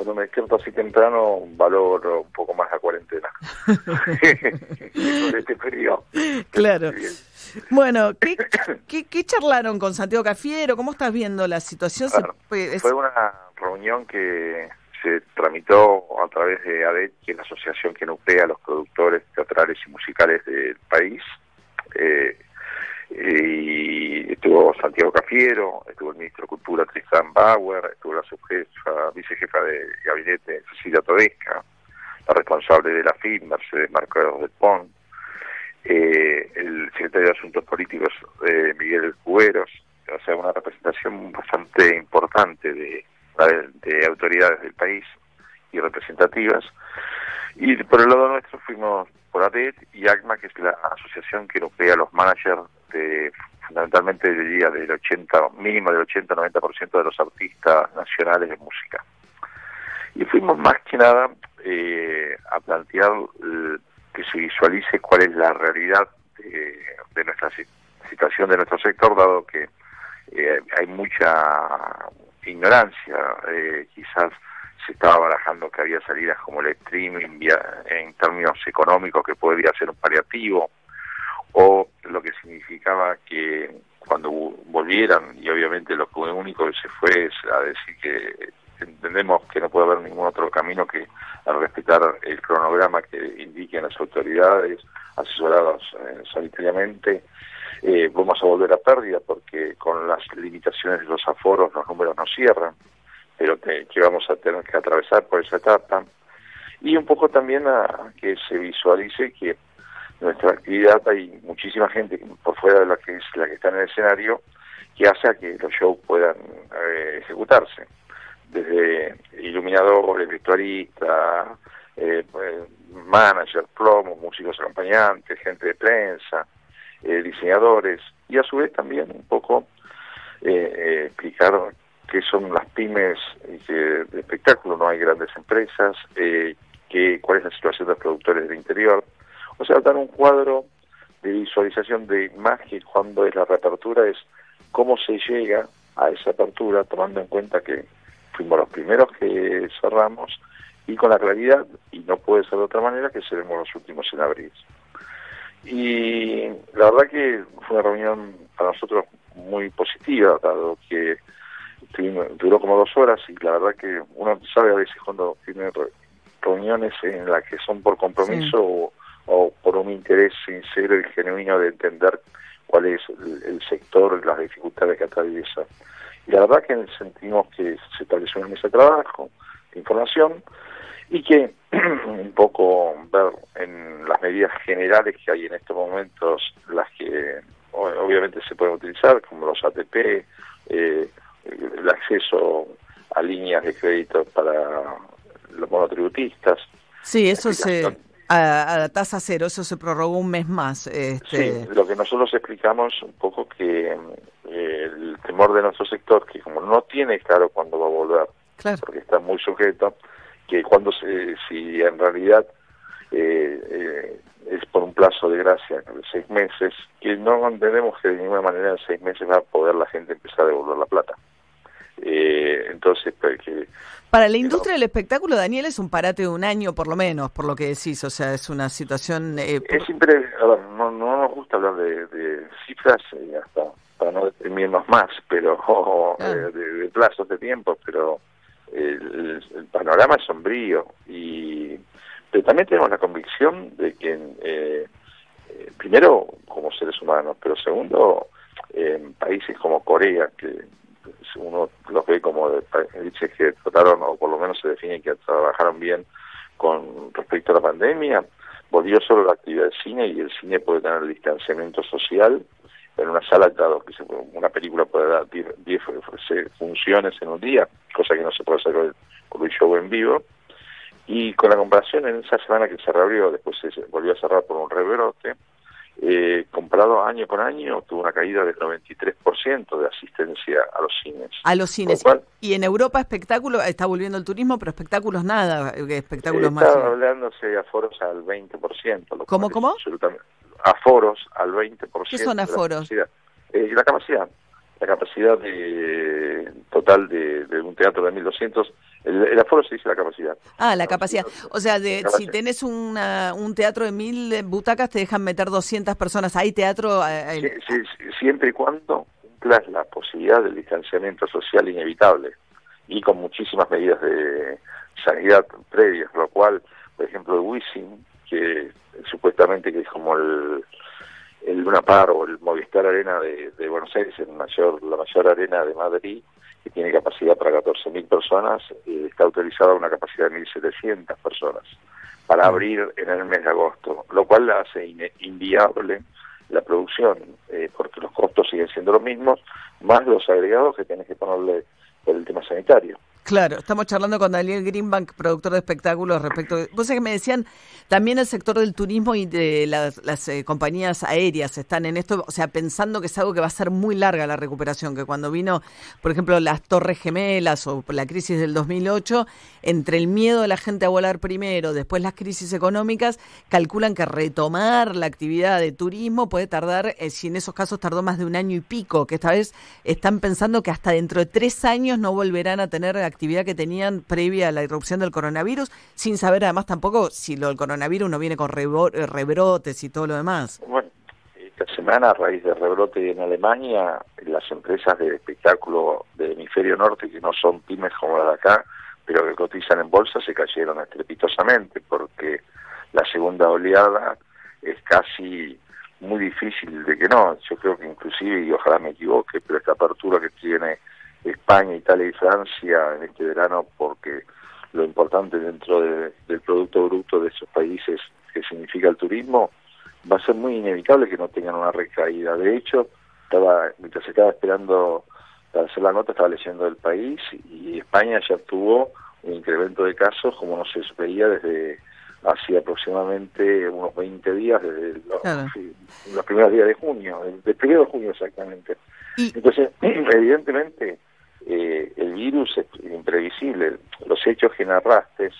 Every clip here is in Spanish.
cuando me despierto así temprano valoro un poco más la cuarentena. este periodo. Claro. Bueno, ¿qué, ¿qué, qué, charlaron con Santiago Cafiero? ¿Cómo estás viendo la situación? fue una reunión que se tramitó a través de ADET, que es la asociación que nuclea a los productores teatrales y musicales del país. Eh, y estuvo Santiago Cafiero, estuvo el ministro de Cultura Tristan Bauer, estuvo la subjefa, vicejefa de gabinete Cecilia Todesca, la responsable de la FIM, Mercedes Marcos del Pont, eh, el secretario de Asuntos Políticos eh, Miguel Cuberos, o sea, una representación bastante importante de, de autoridades del país y representativas. Y por el lado nuestro fuimos por ADET y ACMA, que es la asociación que nuclea a los managers de fundamentalmente diría del 80, mínimo del 80-90% de los artistas nacionales de música. Y fuimos más que nada eh, a plantear eh, que se visualice cuál es la realidad de, de nuestra situación de nuestro sector, dado que eh, hay mucha ignorancia, eh, quizás se estaba barajando que había salidas como el streaming en términos económicos que podría ser un paliativo, o lo que significaba que cuando volvieran, y obviamente lo único que se fue es a decir que entendemos que no puede haber ningún otro camino que al respetar el cronograma que indiquen las autoridades asesoradas eh, sanitariamente eh, vamos a volver a pérdida porque con las limitaciones de los aforos los números no cierran, pero que, vamos a tener que atravesar por esa etapa. Y un poco también a que se visualice que nuestra actividad hay muchísima gente por fuera de la que es la que está en el escenario que hace a que los shows puedan eh, ejecutarse desde iluminadores, vestuaristas, eh, pues, manager, plomos, músicos acompañantes, gente de prensa, eh, diseñadores y a su vez también un poco eh, explicar qué son las pymes de espectáculo, no hay grandes empresas, que, cuál es la situación de los productores del interior. O sea, dar un cuadro de visualización de que cuando es la reapertura, es cómo se llega a esa apertura, tomando en cuenta que fuimos los primeros que cerramos y con la claridad, y no puede ser de otra manera, que seremos los últimos en abrir. Y la verdad que fue una reunión para nosotros muy positiva, dado que duró como dos horas y la verdad que uno sabe a veces cuando tiene reuniones en las que son por compromiso o, por un interés sincero y genuino de entender cuál es el, sector y las dificultades que atraviesa. Y la verdad que sentimos que se estableció una mesa de trabajo, de información, y que un poco ver en las medidas generales que hay en estos momentos, las que obviamente se pueden utilizar, como los ATP, eh, el acceso a líneas de crédito para los monotributistas. Sí, eso se... A, la tasa cero, eso se prorrogó un mes más. Este... Sí, lo que nosotros explicamos un poco que eh, el temor de nuestro sector, que como no tiene claro cuándo va a volver, porque está muy sujeto, que cuando se, si en realidad eh, eh, es por un plazo de gracia de seis meses, que no entendemos que de ninguna manera en seis meses va a poder la gente empezar a devolver la plata. Eh, entonces, pues, para la industria del espectáculo, Daniel, es un parate de un año por lo menos, por lo que decís, o sea, es una situación... Es siempre, no, no, nos gusta hablar de, cifras hasta para no deprimirnos más, pero de, de, plazos de tiempo, pero el, panorama es sombrío. Y pero también tenemos la convicción de que eh, eh, primero como seres humanos pero segundo en países como Corea que uno los ve como países que trataron o por lo menos se define que trabajaron bien con respecto a la pandemia volvió solo la actividad del cine y el cine puede tener distanciamiento social en una sala, dado que una película puede dar 10 funciones en un día, cosa que no se puede hacer con el, show en vivo. Y con la comparación en esa semana que se reabrió, después se volvió a cerrar por un rebrote, eh, comparado año con año, tuvo una caída del 93% de asistencia a los cines. A los cines. y en Europa espectáculo, está volviendo el turismo, pero espectáculos nada, eh, espectáculos más. Está hablándose de aforos al 20%. ¿Cómo, cómo? Absolutamente aforos al 20%. ¿Qué son aforos? La capacidad. Eh, la capacidad. La capacidad de, total de, un teatro de 1.200 El, aforo se dice la capacidad. Ah, la capacidad. O sea, de, si tenés una, un teatro de mil butacas, te dejan meter 200 personas. ¿Hay teatro? Eh, sí, siempre y cuando cumplas la posibilidad del distanciamiento social inevitable y con muchísimas medidas de sanidad previas, lo cual, por ejemplo, el Wisin, que supuestamente que es como el, el Luna Par o el Movistar Arena de, Buenos Aires, el mayor, la mayor arena de Madrid, que tiene capacidad para 14.000 personas, eh, está autorizada una capacidad de 1.700 personas para abrir en el mes de agosto, lo cual la hace inviable la producción, eh, porque los costos siguen siendo los mismos, más los agregados que tienes que ponerle por el tema sanitario. Claro, estamos charlando con Daniel Greenbank, productor de espectáculos, respecto. Vos sabés que me decían, también el sector del turismo y de las, eh, compañías aéreas están en esto, o sea, pensando que es algo que va a ser muy larga la recuperación, que cuando vino, por ejemplo, las Torres Gemelas o la crisis del 2008, entre el miedo de la gente a volar primero, después las crisis económicas, calculan que retomar la actividad de turismo puede tardar, eh, si en esos casos tardó más de un año y pico, que esta vez están pensando que hasta dentro de tres años no volverán a tener actividad que tenían previa a la irrupción del coronavirus, sin saber además tampoco si lo del coronavirus no viene con eh, rebrotes y todo lo demás. Bueno, esta semana a raíz del rebrote en Alemania, las empresas de espectáculo del hemisferio norte, que no son pymes como las de acá, pero que cotizan en bolsa, se cayeron estrepitosamente porque la segunda oleada es casi muy difícil de que no. Yo creo que inclusive, y ojalá me equivoque, pero esta apertura que tiene España, Italia y Francia en este verano porque lo importante dentro del Producto Bruto de esos países que significa el turismo va a ser muy inevitable que no tengan una recaída. De hecho, estaba mientras estaba esperando para hacer la nota, estaba leyendo el país y España ya tuvo un incremento de casos como no se veía desde hacía aproximadamente unos 20 días, desde los, primeros días de junio, del primero de junio exactamente. Entonces, evidentemente, el virus es imprevisible, los hechos que narraste,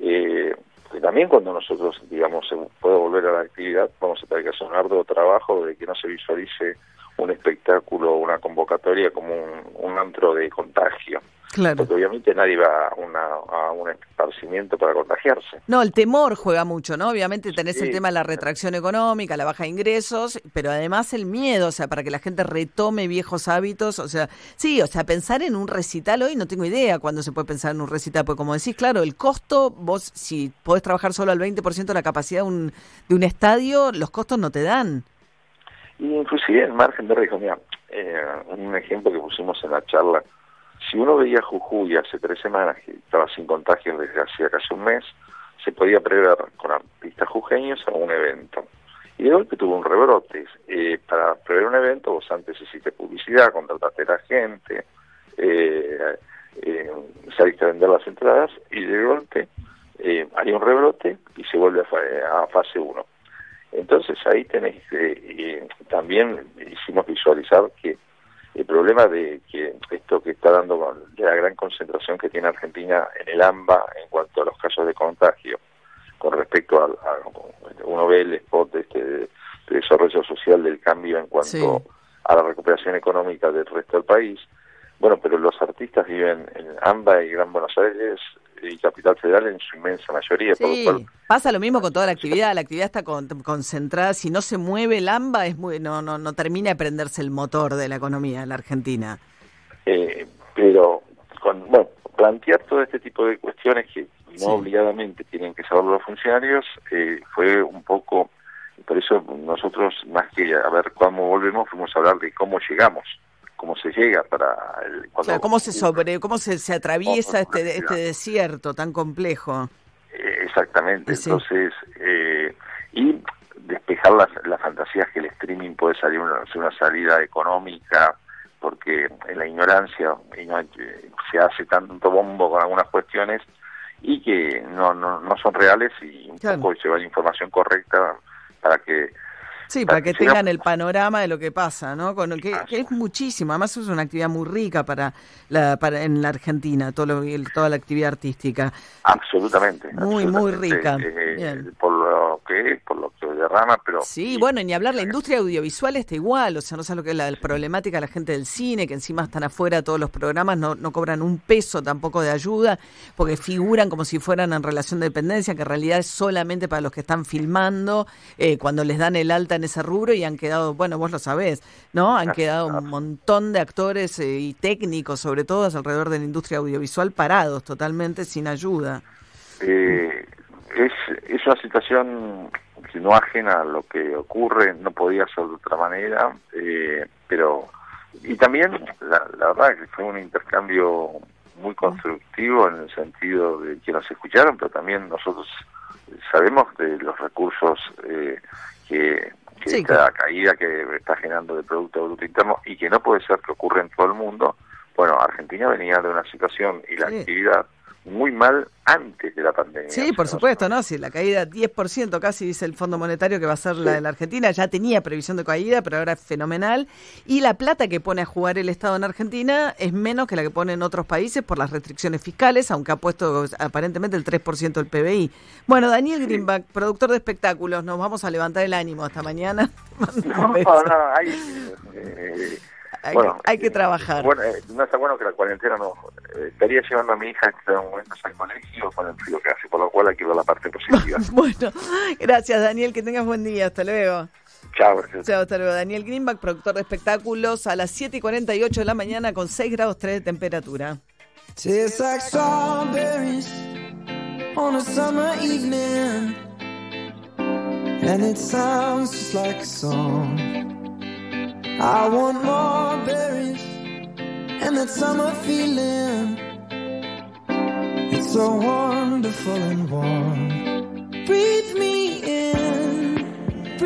eh, también cuando nosotros, digamos, se puede volver a la actividad, vamos a tener que hacer un arduo trabajo de que no se visualice un espectáculo una convocatoria como un antro de contagio. Claro. Porque obviamente nadie va a, una, a un esparcimiento para contagiarse. No, el temor juega mucho, ¿no? Obviamente tenés el tema de la retracción económica, la baja de ingresos, pero además el miedo, o sea, para que la gente retome viejos hábitos, o sea, sí, o sea, pensar en un recital hoy no tengo idea cuándo se puede pensar en un recital, porque como decís, claro, el costo, vos si podés trabajar solo al 20% de la capacidad de un, de un estadio, los costos no te dan. Y inclusive el margen de riesgo, mira, eh, un ejemplo que pusimos en la charla, si uno veía Jujuy hace tres semanas, que estaba sin contagios desde hacía casi un mes, se podía prever con artistas jujeños a un evento. Y de golpe tuvo un rebrote. Eh, para prever un evento, vos antes hiciste publicidad, contrataste a la gente, eh, eh, saliste a vender las entradas, y de golpe eh, hay un rebrote y se vuelve a, a fase 1. Entonces ahí tenéis, eh, también hicimos visualizar que el problema de que esto que está dando de la gran concentración que tiene Argentina en el AMBA en cuanto a los casos de contagio con respecto a, uno ve el spot de este de, desarrollo social del cambio en cuanto a la recuperación económica del resto del país. Bueno pero los artistas viven en AMBA y Gran Buenos Aires y Capital Federal en su inmensa mayoría. Sí, pasa lo mismo con toda la actividad, la actividad está concentrada, si no se mueve el AMBA es muy, no, no, no termina de prenderse el motor de la economía en la Argentina. Eh, pero, con, bueno, plantear todo este tipo de cuestiones que no obligadamente tienen que saber los funcionarios, eh, fue un poco, por eso nosotros más que a ver cómo volvemos, fuimos a hablar de cómo llegamos cómo se llega para el, cómo se sobre cómo se, se atraviesa este este desierto tan complejo eh, exactamente entonces eh, y despejar las, las fantasías que el streaming puede salir una, una salida económica porque en la ignorancia se hace tanto bombo con algunas cuestiones y que no, no, no son reales y un poco llevar información correcta para que Sí, para que tengan el panorama de lo que pasa, ¿no? Con, que, es muchísimo, además es una actividad muy rica para, la, para en la Argentina, todo toda la actividad artística. Absolutamente. Muy, muy rica. Eh, por lo que es, por lo que derrama, pero... Sí, bueno, ni hablar, la industria audiovisual está igual, o sea, no sé lo que es la problemática de la gente del cine, que encima están afuera todos los programas, no, no cobran un peso tampoco de ayuda, porque figuran como si fueran en relación de dependencia, que en realidad es solamente para los que están filmando, eh, cuando les dan el alta en ese rubro y han quedado, bueno, vos lo sabés, ¿no? Han quedado un montón de actores eh, y técnicos, sobre todo alrededor de la industria audiovisual, parados totalmente sin ayuda. Eh, es, es una situación que no ajena a lo que ocurre, no podía ser de otra manera, eh, pero y también la, la verdad que fue un intercambio muy constructivo en el sentido de que nos escucharon, pero también nosotros sabemos de los recursos eh, que, que esta caída que está generando de Producto Bruto Interno y que no puede ser que ocurra en todo el mundo. Bueno, Argentina venía de una situación y la actividad muy mal antes de la pandemia. Sí, por supuesto, ¿no? Si la caída 10% casi dice el Fondo Monetario que va a ser la de la Argentina, ya tenía previsión de caída, pero ahora es fenomenal. Y la plata que pone a jugar el Estado en Argentina es menos que la que pone en otros países por las restricciones fiscales, aunque ha puesto aparentemente el 3% del PBI. Bueno, Daniel Greenback, productor de espectáculos, nos vamos a levantar el ánimo hasta mañana. No, no, hay, eh, hay, hay que trabajar. Bueno, eh, no está bueno que la cuarentena no. Eh, estaría llevando a mi hija en este momento al colegio con el frío que hace, por lo cual hay que ver la parte positiva. bueno, gracias Daniel, que tengas buen día. Hasta luego. Chao, Chao, hasta luego. Daniel Greenback, productor de espectáculos, a las 7 y 48 de la mañana con 6 grados 3 de temperatura. on a summer evening, and it sounds just like a song. I want more berries and that summer feeling. It's so wonderful and warm. Breathe me in.